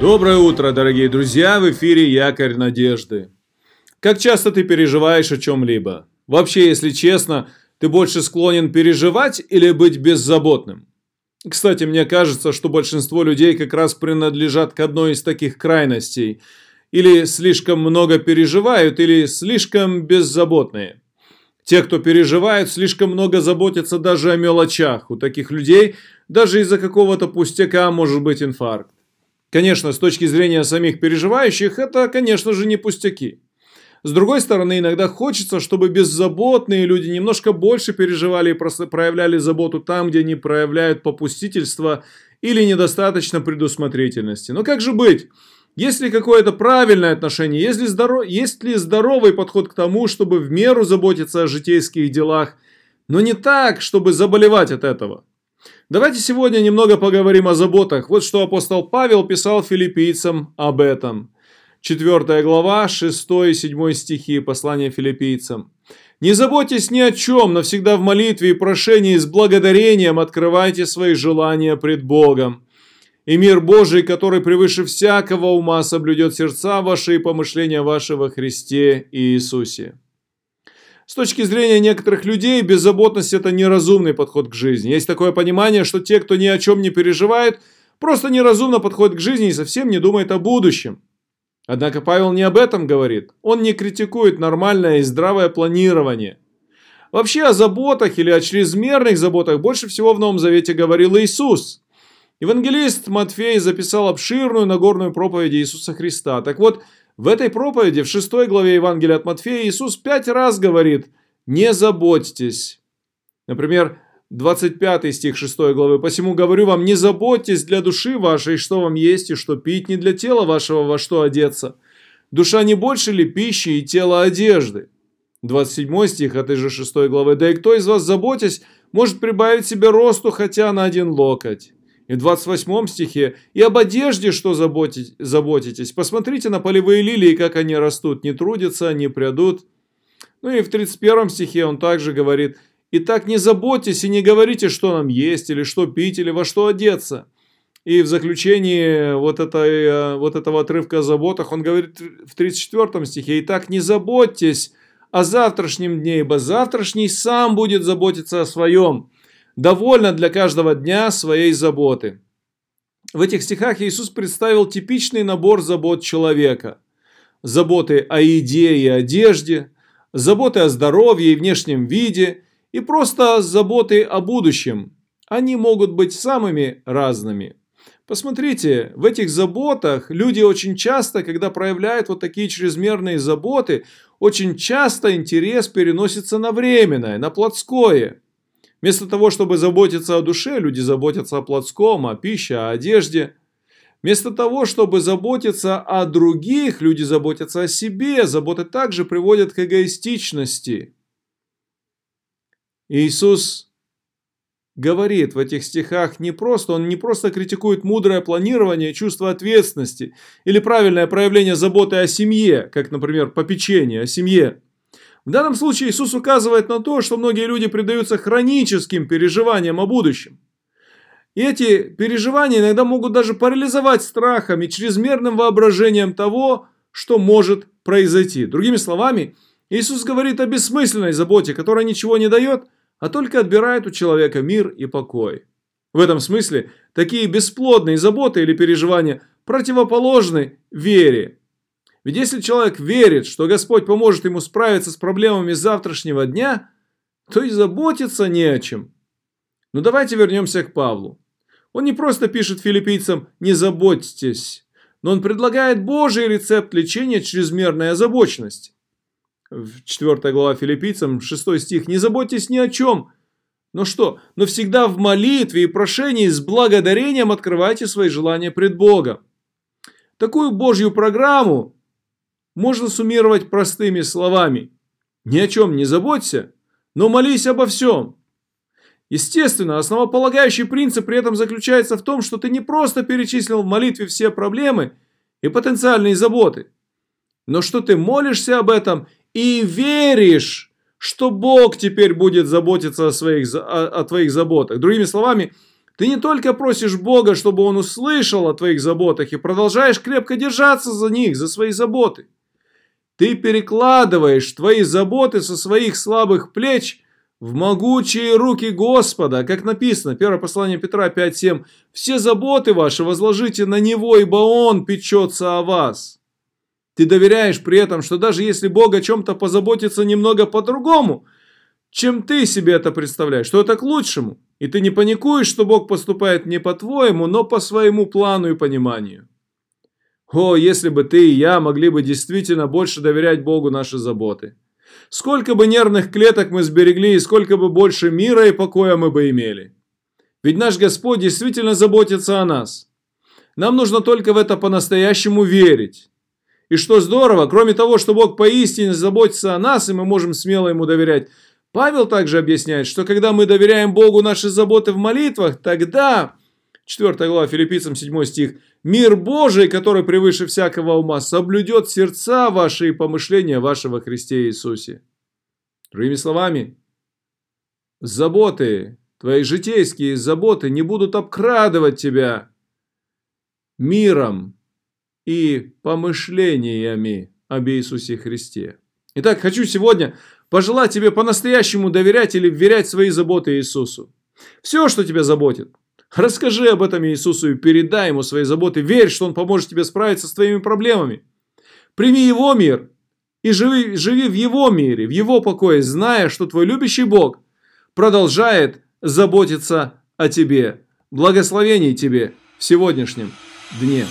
Доброе утро, дорогие друзья! В эфире Якорь Надежды. Как часто ты переживаешь о чем-либо? Вообще, если честно, ты больше склонен переживать или быть беззаботным? Кстати, мне кажется, что большинство людей как раз принадлежат к одной из таких крайностей. Или слишком много переживают, или слишком беззаботные. Те, кто переживают, слишком много заботятся даже о мелочах. У таких людей даже из-за какого-то пустяка может быть инфаркт. Конечно, с точки зрения самих переживающих, это, конечно же, не пустяки. С другой стороны, иногда хочется, чтобы беззаботные люди немножко больше переживали и проявляли заботу там, где они проявляют попустительство или недостаточно предусмотрительности. Но как же быть? Есть ли какое-то правильное отношение? Есть ли, здоров... есть ли здоровый подход к тому, чтобы в меру заботиться о житейских делах, но не так, чтобы заболевать от этого? Давайте сегодня немного поговорим о заботах. Вот что апостол Павел писал филиппийцам об этом. 4 глава, 6 и 7 стихи послания филиппийцам. «Не заботьтесь ни о чем, но всегда в молитве и прошении с благодарением открывайте свои желания пред Богом. И мир Божий, который превыше всякого ума соблюдет сердца ваши и помышления ваши во Христе Иисусе». С точки зрения некоторых людей, беззаботность – это неразумный подход к жизни. Есть такое понимание, что те, кто ни о чем не переживает, просто неразумно подходят к жизни и совсем не думают о будущем. Однако Павел не об этом говорит. Он не критикует нормальное и здравое планирование. Вообще о заботах или о чрезмерных заботах больше всего в Новом Завете говорил Иисус. Евангелист Матфей записал обширную Нагорную проповедь Иисуса Христа. Так вот, в этой проповеди, в 6 главе Евангелия от Матфея, Иисус пять раз говорит «не заботьтесь». Например, 25 стих 6 главы. «Посему говорю вам, не заботьтесь для души вашей, что вам есть и что пить, не для тела вашего, во что одеться. Душа не больше ли пищи и тело одежды?» 27 стих этой же 6 главы. «Да и кто из вас, заботясь, может прибавить себе росту хотя на один локоть?» И в 28 стихе «И об одежде, что заботитесь, посмотрите на полевые лилии, как они растут, не трудятся, не прядут». Ну и в 31 стихе он также говорит «Итак, не заботьтесь и не говорите, что нам есть, или что пить, или во что одеться». И в заключении вот, этой, э, вот этого отрывка о заботах он говорит в 34 стихе «Итак, не заботьтесь о завтрашнем дне, ибо завтрашний сам будет заботиться о своем» довольно для каждого дня своей заботы. В этих стихах Иисус представил типичный набор забот человека. Заботы о еде и одежде, заботы о здоровье и внешнем виде, и просто заботы о будущем. Они могут быть самыми разными. Посмотрите, в этих заботах люди очень часто, когда проявляют вот такие чрезмерные заботы, очень часто интерес переносится на временное, на плотское. Вместо того, чтобы заботиться о душе, люди заботятся о плотском, о пище, о одежде. Вместо того, чтобы заботиться о других, люди заботятся о себе. Забота также приводит к эгоистичности. Иисус говорит в этих стихах не просто, он не просто критикует мудрое планирование, чувство ответственности или правильное проявление заботы о семье, как, например, попечение о семье. В данном случае Иисус указывает на то, что многие люди предаются хроническим переживаниям о будущем. И эти переживания иногда могут даже парализовать страхом и чрезмерным воображением того, что может произойти. Другими словами, Иисус говорит о бессмысленной заботе, которая ничего не дает, а только отбирает у человека мир и покой. В этом смысле такие бесплодные заботы или переживания противоположны вере, ведь если человек верит, что Господь поможет ему справиться с проблемами завтрашнего дня, то и заботиться не о чем. Но давайте вернемся к Павлу. Он не просто пишет филиппийцам «не заботьтесь», но он предлагает Божий рецепт лечения чрезмерной озабоченности. В 4 глава филиппийцам, 6 стих «Не заботьтесь ни о чем». Но что? Но всегда в молитве и прошении с благодарением открывайте свои желания пред Богом. Такую Божью программу можно суммировать простыми словами. Ни о чем не заботься, но молись обо всем. Естественно, основополагающий принцип при этом заключается в том, что ты не просто перечислил в молитве все проблемы и потенциальные заботы, но что ты молишься об этом и веришь, что Бог теперь будет заботиться о, своих, о, о твоих заботах. Другими словами, Ты не только просишь Бога, чтобы Он услышал о твоих заботах и продолжаешь крепко держаться за них, за свои заботы. Ты перекладываешь твои заботы со своих слабых плеч в могучие руки Господа, как написано, первое послание Петра 5.7, «Все заботы ваши возложите на Него, ибо Он печется о вас». Ты доверяешь при этом, что даже если Бог о чем-то позаботится немного по-другому, чем ты себе это представляешь, что это к лучшему, и ты не паникуешь, что Бог поступает не по-твоему, но по своему плану и пониманию. О, если бы ты и я могли бы действительно больше доверять Богу наши заботы. Сколько бы нервных клеток мы сберегли, и сколько бы больше мира и покоя мы бы имели. Ведь наш Господь действительно заботится о нас. Нам нужно только в это по-настоящему верить. И что здорово, кроме того, что Бог поистине заботится о нас, и мы можем смело Ему доверять, Павел также объясняет, что когда мы доверяем Богу наши заботы в молитвах, тогда, 4 глава Филиппийцам 7 стих, «Мир Божий, который превыше всякого ума, соблюдет сердца ваши и помышления вашего Христе Иисусе». Другими словами, заботы, твои житейские заботы не будут обкрадывать тебя миром и помышлениями об Иисусе Христе. Итак, хочу сегодня пожелать тебе по-настоящему доверять или вверять свои заботы Иисусу. Все, что тебя заботит. Расскажи об этом Иисусу и передай Ему свои заботы. Верь, что Он поможет тебе справиться с твоими проблемами. Прими Его мир и живи, живи в Его мире, в Его покое, зная, что твой любящий Бог продолжает заботиться о тебе. Благословений тебе в сегодняшнем дне.